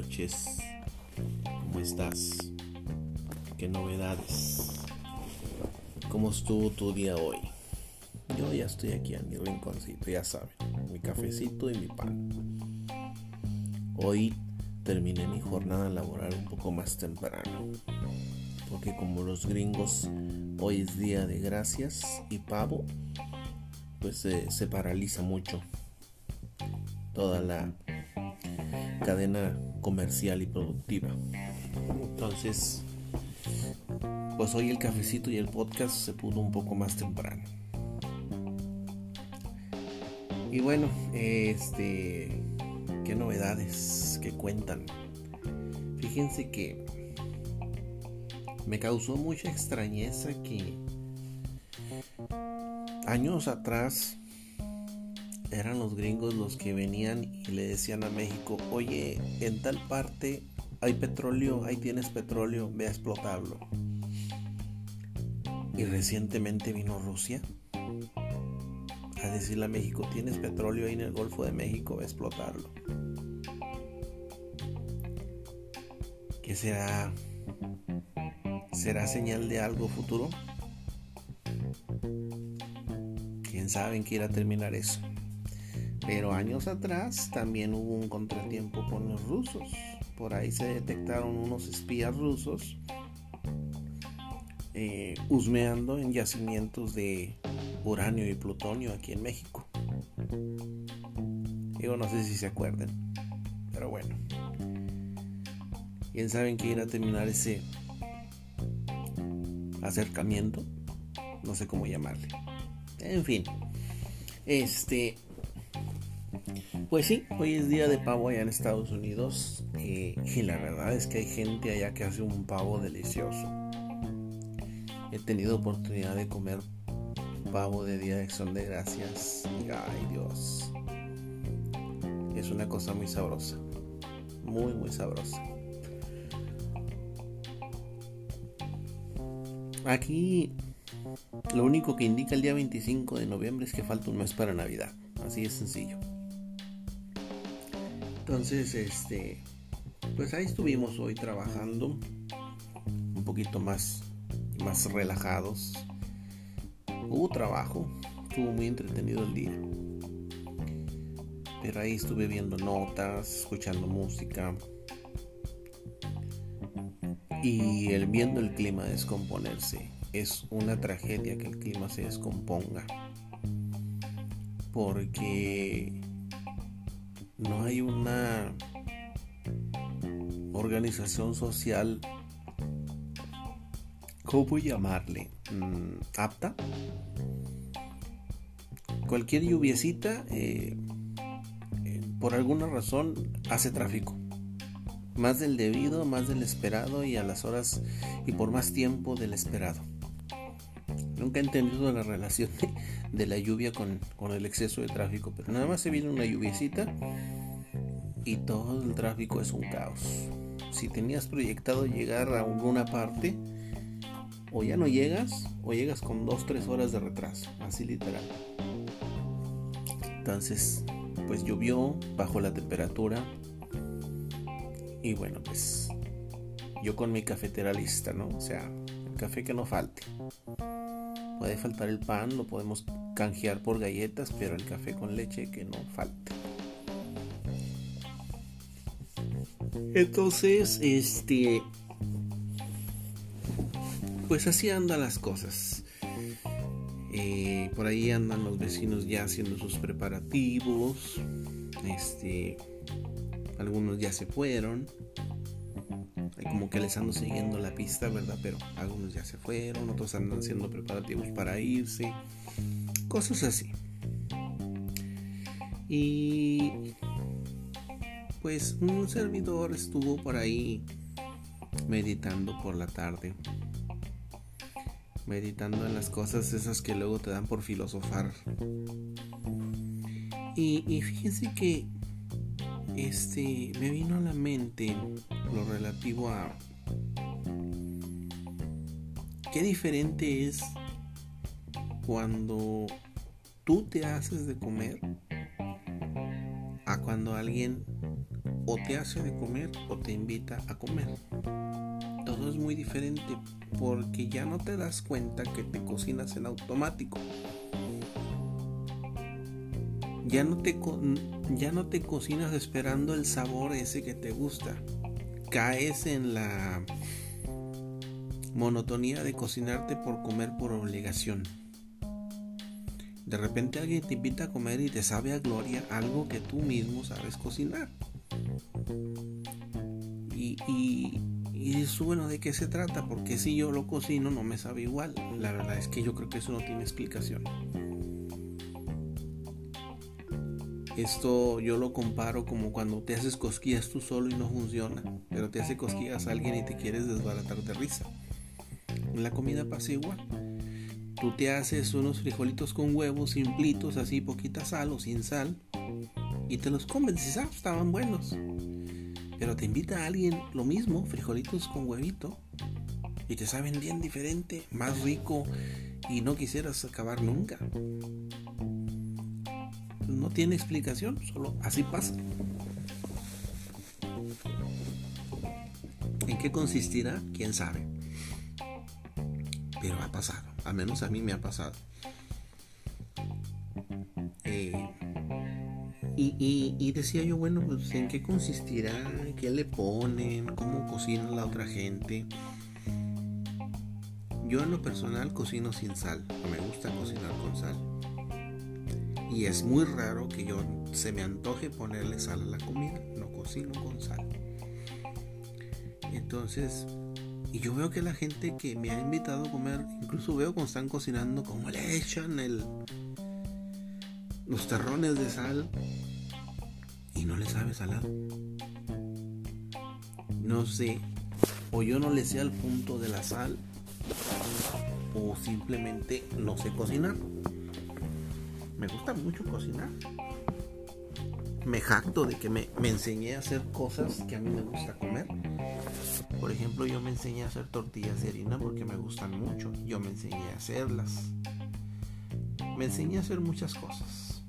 noches. ¿Cómo estás? ¿Qué novedades? ¿Cómo estuvo tu día hoy? Yo ya estoy aquí en mi rinconcito, ya saben, mi cafecito y mi pan. Hoy terminé mi jornada laboral un poco más temprano, porque como los gringos hoy es día de gracias y pavo, pues eh, se paraliza mucho toda la cadena comercial y productiva. Entonces, pues hoy el cafecito y el podcast se pudo un poco más temprano. Y bueno, este, qué novedades que cuentan. Fíjense que me causó mucha extrañeza que años atrás eran los gringos los que venían y le decían a México, oye, en tal parte hay petróleo, ahí tienes petróleo, ve a explotarlo. Y recientemente vino Rusia a decirle a México, tienes petróleo ahí en el Golfo de México, ve a explotarlo. ¿Qué será? ¿Será señal de algo futuro? ¿Quién sabe en qué irá a terminar eso? Pero años atrás también hubo un contratiempo con los rusos. Por ahí se detectaron unos espías rusos eh, husmeando en yacimientos de uranio y plutonio aquí en México. Digo, no sé si se acuerdan, pero bueno. ¿Quién sabe en qué irá a terminar ese acercamiento? No sé cómo llamarle. En fin, este, pues sí, hoy es día de pavo allá en Estados Unidos eh, y la verdad es que hay gente allá que hace un pavo delicioso. He tenido oportunidad de comer pavo de Día de Acción de Gracias ay Dios, es una cosa muy sabrosa, muy muy sabrosa. Aquí lo único que indica el día 25 de noviembre es que falta un mes para Navidad, así es sencillo. Entonces, este, pues ahí estuvimos hoy trabajando un poquito más, más relajados. Hubo trabajo, estuvo muy entretenido el día. Pero ahí estuve viendo notas, escuchando música y el viendo el clima descomponerse. Es una tragedia que el clima se descomponga. Porque no hay una organización social, ¿cómo llamarle? Mm, ¿Apta? Cualquier lluviecita, eh, eh, por alguna razón, hace tráfico. Más del debido, más del esperado y a las horas y por más tiempo del esperado. Nunca he entendido la relación de, la lluvia con, el exceso de tráfico, pero nada más se viene una lluviecita y todo el tráfico es un caos. Si tenías proyectado llegar a alguna parte, o ya no llegas, o llegas con 2-3 horas de retraso, así literal. Entonces, pues llovió, bajó la temperatura, y bueno, pues yo con mi cafetera lista, ¿no? O sea, café que no falte. Puede faltar el pan, lo podemos canjear por galletas, pero el café con leche que no falte. Entonces, este, pues así andan las cosas. Eh, por ahí andan los vecinos ya haciendo sus preparativos. Este, algunos ya se fueron como que les ando siguiendo la pista, ¿verdad? Pero algunos ya se fueron, otros andan haciendo preparativos para irse, cosas así. Y pues un servidor estuvo por ahí meditando por la tarde, meditando en las cosas esas que luego te dan por filosofar. Y, fíjense que este me vino a la mente lo relativo a qué diferente es cuando tú te haces de comer a cuando alguien o te hace de comer o te invita a comer. Todo es muy diferente porque ya no te das cuenta que te cocinas en automático. Ya no te, ya no te cocinas esperando el sabor ese que te gusta. Caes en la monotonía de cocinarte por comer por obligación. De repente alguien te invita a comer y te sabe a gloria algo que tú mismo sabes cocinar. Y, y, bueno, ¿de qué se trata? Porque si yo lo cocino no me sabe igual. La verdad es que yo creo que eso no tiene explicación. Esto yo lo comparo como cuando te haces cosquillas tú solo y no funciona, pero te hace cosquillas a alguien y te quieres desbaratar de risa. La comida pasa igual. Tú te haces unos frijolitos con huevos simplitos, así poquita sal o sin sal, y te los comes. Dices, ah, estaban buenos. Pero te invita a alguien lo mismo, frijolitos con huevito, y te saben bien diferente, más rico, y no quisieras acabar nunca. No tiene explicación, solo así pasa. ¿En qué consistirá? ¿Quién sabe? Pero ha pasado al menos a mí me ha pasado. Eh, y, decía yo, bueno, pues en qué consistirá, qué le ponen, cómo cocina la otra gente. Yo en lo personal cocino sin sal, me gusta cocinar con sal. Y es muy raro que yo se me antoje ponerle sal a la comida, no cocino con sal. Entonces, y yo veo que la gente que me ha invitado a comer, incluso veo cuando están cocinando, como le echan el, los terrones de sal y no le sabe salado. No sé, o yo no le sé al punto de la sal, o simplemente no sé cocinar. Me gusta mucho cocinar. Me jacto de que me, me enseñé a hacer cosas que a mí me gusta comer por ejemplo, yo me enseñé a hacer tortillas de harina porque me gustan mucho. Yo me enseñé a hacerlas. Me enseñé a hacer muchas cosas.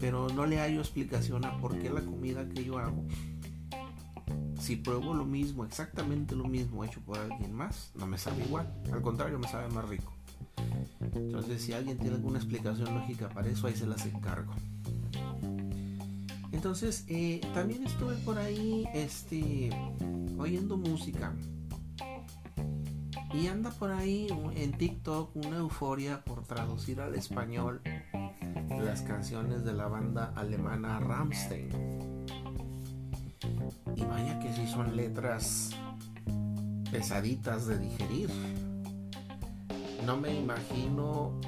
Pero no le hallo explicación a por qué la comida que yo hago, si pruebo lo mismo, exactamente lo mismo hecho por alguien más, no me sabe igual. Al contrario, me sabe más rico. Entonces, si alguien tiene alguna explicación lógica para eso, ahí se las encargo. Entonces, eh, también estuve por ahí, este, oyendo música. Y anda por ahí en TikTok una euforia por traducir al español las canciones de la banda alemana Rammstein. Y vaya que si son letras pesaditas de digerir. No me imagino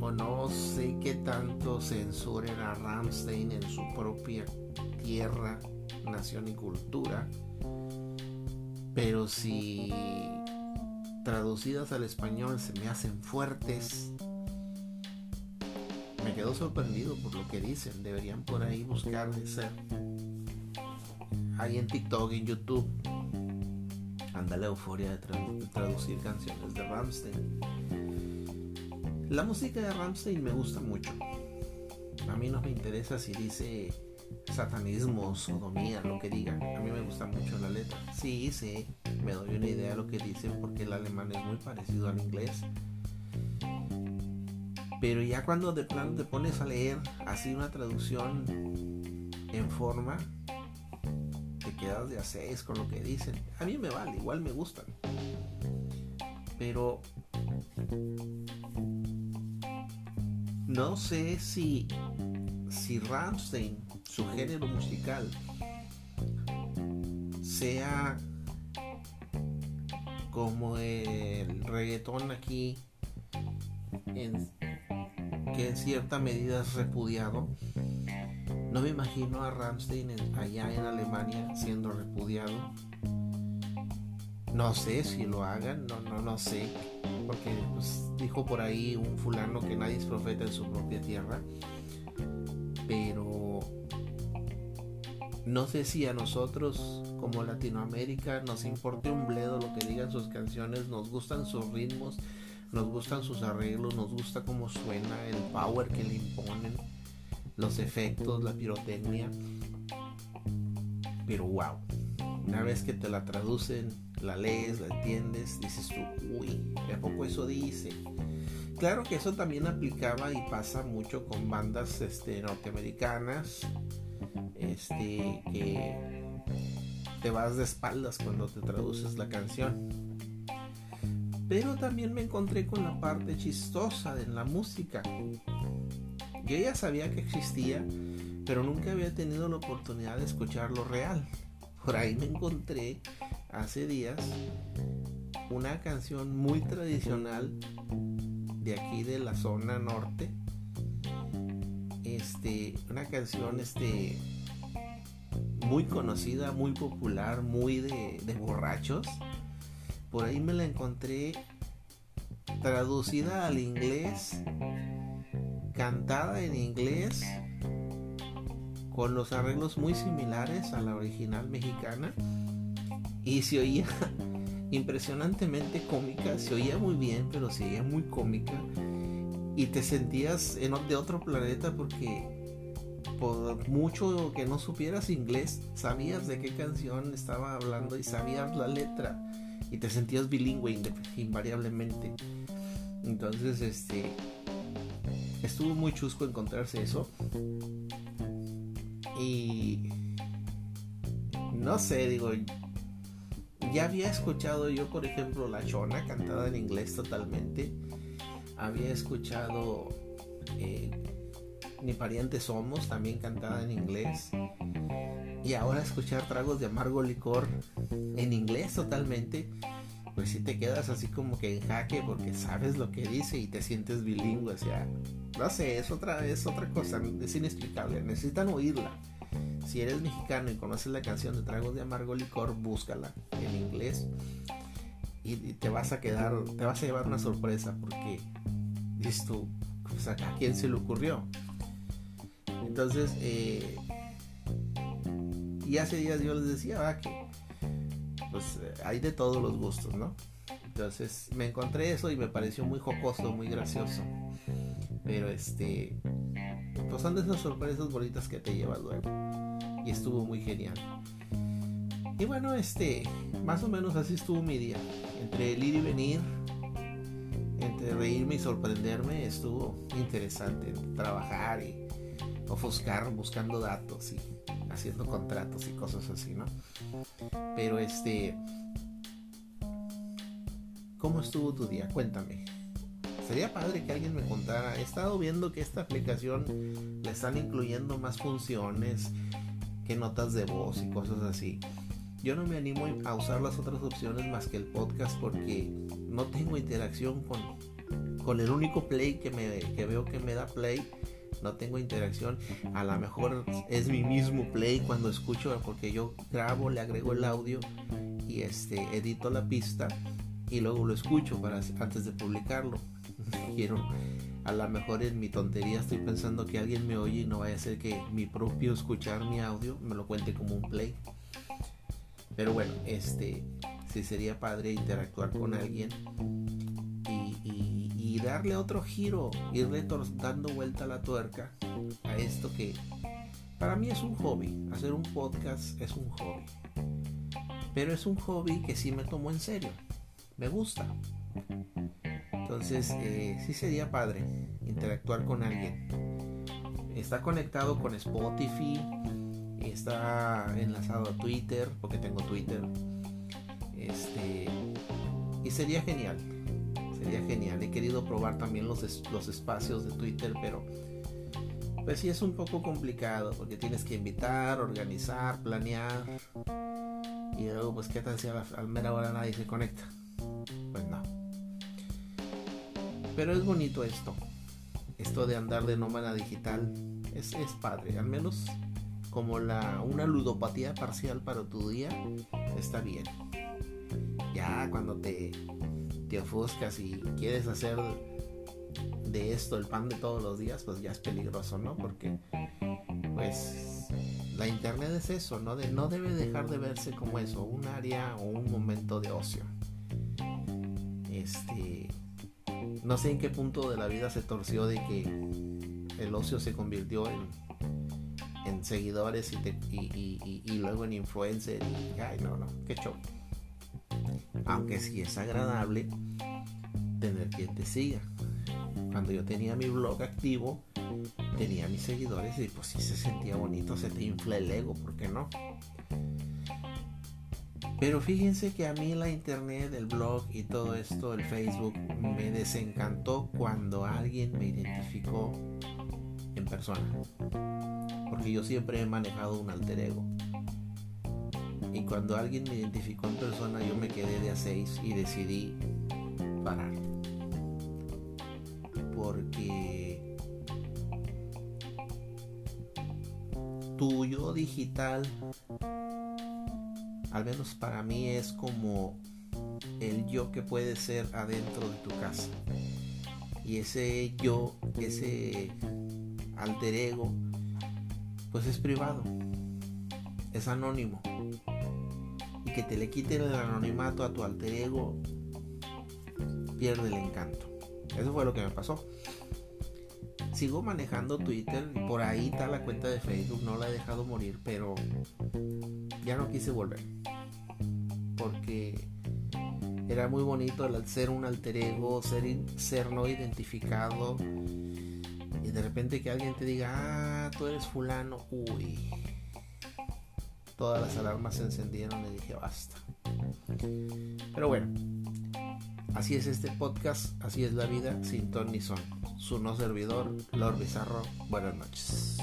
o no sé qué tanto censuren a Rammstein en su propia tierra, nación y cultura pero si traducidas al español se me hacen fuertes, me quedo sorprendido por lo que dicen. Deberían por ahí buscar ser. Ahí en TikTok, en YouTube, la euforia de, traducir canciones de Ramstein. La música de Ramstein me gusta mucho. A mí no me interesa si dice satanismo, sodomía, lo que digan. A mí me gusta mucho la letra. Sí, sí, me doy una idea de lo que dicen porque el alemán es muy parecido al inglés. Pero ya cuando de plano te pones a leer así una traducción en forma, quedas de a seis con lo que dicen. A mí me vale, igual me gustan. Pero no sé si si Ramstein su género musical sea como el reggaetón aquí que en cierta medida es repudiado no me imagino a Ramstein allá en Alemania siendo repudiado. No sé si lo hagan no no no sé porque pues, dijo por ahí un fulano que nadie es profeta en su propia tierra pero no sé si a nosotros como Latinoamérica nos importe un bledo lo que digan sus canciones, nos gustan sus ritmos, nos gustan sus arreglos, nos gusta cómo suena, el power que le imponen, los efectos, la pirotecnia. pero wow. Una vez que te la traducen, la lees, la entiendes, dices tú, uy, ¿a poco eso dice? Claro que eso también aplicaba y pasa mucho con bandas este, norteamericanas, este, que te vas de espaldas cuando te traduces la canción. Pero también me encontré con la parte chistosa en la música. Yo ya sabía que existía, pero nunca había tenido la oportunidad de escucharlo real. Por ahí me encontré hace días una canción muy tradicional de aquí de la zona norte. Este, una canción este muy conocida, muy popular, muy de, de borrachos. Por ahí me la encontré traducida al inglés, cantada en inglés, con los arreglos muy similares a la original mexicana. Y se oía impresionantemente cómica, se oía muy bien, pero se oía muy cómica. Y te sentías en, de otro planeta porque por mucho que no supieras inglés, sabías de qué canción estaba hablando y sabías la letra y te sentías bilingüe invariablemente. Entonces, este estuvo muy chusco encontrarse eso. Y no sé, digo, ya había escuchado yo, por ejemplo, La Chona cantada en inglés totalmente. Había escuchado eh, ni parientes somos, también cantada en inglés. Y ahora escuchar tragos de amargo licor en inglés totalmente, pues si te quedas así como que en jaque porque sabes lo que dice y te sientes bilingüe. O sea, no sé, es otra, es otra cosa, es inexplicable. Necesitan oírla. Si eres mexicano y conoces la canción de Tragos de Amargo Licor, búscala en inglés y, te vas a quedar, te vas a llevar una sorpresa porque dices tú, pues, ¿a quién se le ocurrió? Entonces, eh, y hace días yo les decía que pues hay de todos los gustos, ¿no? Entonces me encontré eso y me pareció muy jocoso, muy gracioso. Pero este, pues son de esas sorpresas bonitas que te llevas luego. Y estuvo muy genial. Y bueno, este, más o menos así estuvo mi día. Entre el ir y venir, entre reírme y sorprenderme, estuvo interesante trabajar y ofuscar buscando datos y haciendo contratos y cosas así, ¿no? Pero este, ¿cómo estuvo tu día? Cuéntame. Sería padre que alguien me contara. He estado viendo que esta aplicación le están incluyendo más funciones que notas de voz y cosas así. Yo no me animo a usar las otras opciones más que el podcast porque no tengo interacción con, con el único play que, me, que veo que me da play no tengo interacción. A lo mejor es mi mismo play cuando escucho, porque yo grabo, le agrego el audio y este edito la pista y luego lo escucho para antes de publicarlo. Quiero a lo mejor en mi tontería estoy pensando que alguien me oye y no vaya a ser que mi propio escuchar mi audio me lo cuente como un play. Pero bueno, este sí sería padre interactuar con alguien y darle otro giro, irle dando vuelta a la tuerca a esto que para mí es un hobby. Hacer un podcast es un hobby. Pero es un hobby que sí me tomo en serio. Me gusta. Entonces, eh, sí sería padre interactuar con alguien. Está conectado con Spotify. Está enlazado a Twitter, porque tengo Twitter. Este. Y sería genial sería genial. He querido probar también los, los espacios de Twitter, pero pues sí es un poco complicado porque tienes que invitar, organizar, planear. Y luego, pues, ¿qué tal si a la mera hora nadie se conecta? Pero es bonito esto. Esto de andar de nómada digital es, es padre. Al menos como la, una ludopatía parcial para tu día está bien. Ya cuando te te ofuscas y quieres hacer de esto el pan de todos los días, pues ya es peligroso, ¿no? Porque pues la internet es eso, ¿no? No debe dejar de verse como eso, un área o un momento de ocio. Este, no sé en qué punto de la vida se torció de que el ocio se convirtió en, en seguidores y, y, luego en influencer. Y, ay, no, no, qué show. Aunque sí es agradable tener quien te siga. Cuando yo tenía mi blog activo, tenía mis seguidores y pues sí se sentía bonito, se te infla el ego, ¿por qué no? Pero fíjense que a mí la internet, el blog y todo esto, el Facebook, me desencantó cuando alguien me identificó en persona. Porque yo siempre he manejado un alter ego. Y cuando alguien me identificó en persona, yo me quedé de a seis y decidí parar. Porque tu yo digital al menos para mí es como el yo que puede ser adentro de tu casa. Y ese yo, ese alter ego, pues es privado, es anónimo. Y que te le quiten el anonimato a tu alter ego, pierde el encanto. Eso fue lo que me pasó. Sigo manejando Twitter, por ahí está la cuenta de Facebook, no la he dejado morir, pero ya no quise volver. Porque era muy bonito el ser un alter ego, ser, ser no identificado. Y de repente que alguien te diga, ah, tú eres fulano, uy. Todas las alarmas se encendieron y dije, basta. Pero bueno, así es este podcast, así es la vida, sin ton ni son. Su no servidor, Lord Bizarro, buenas noches.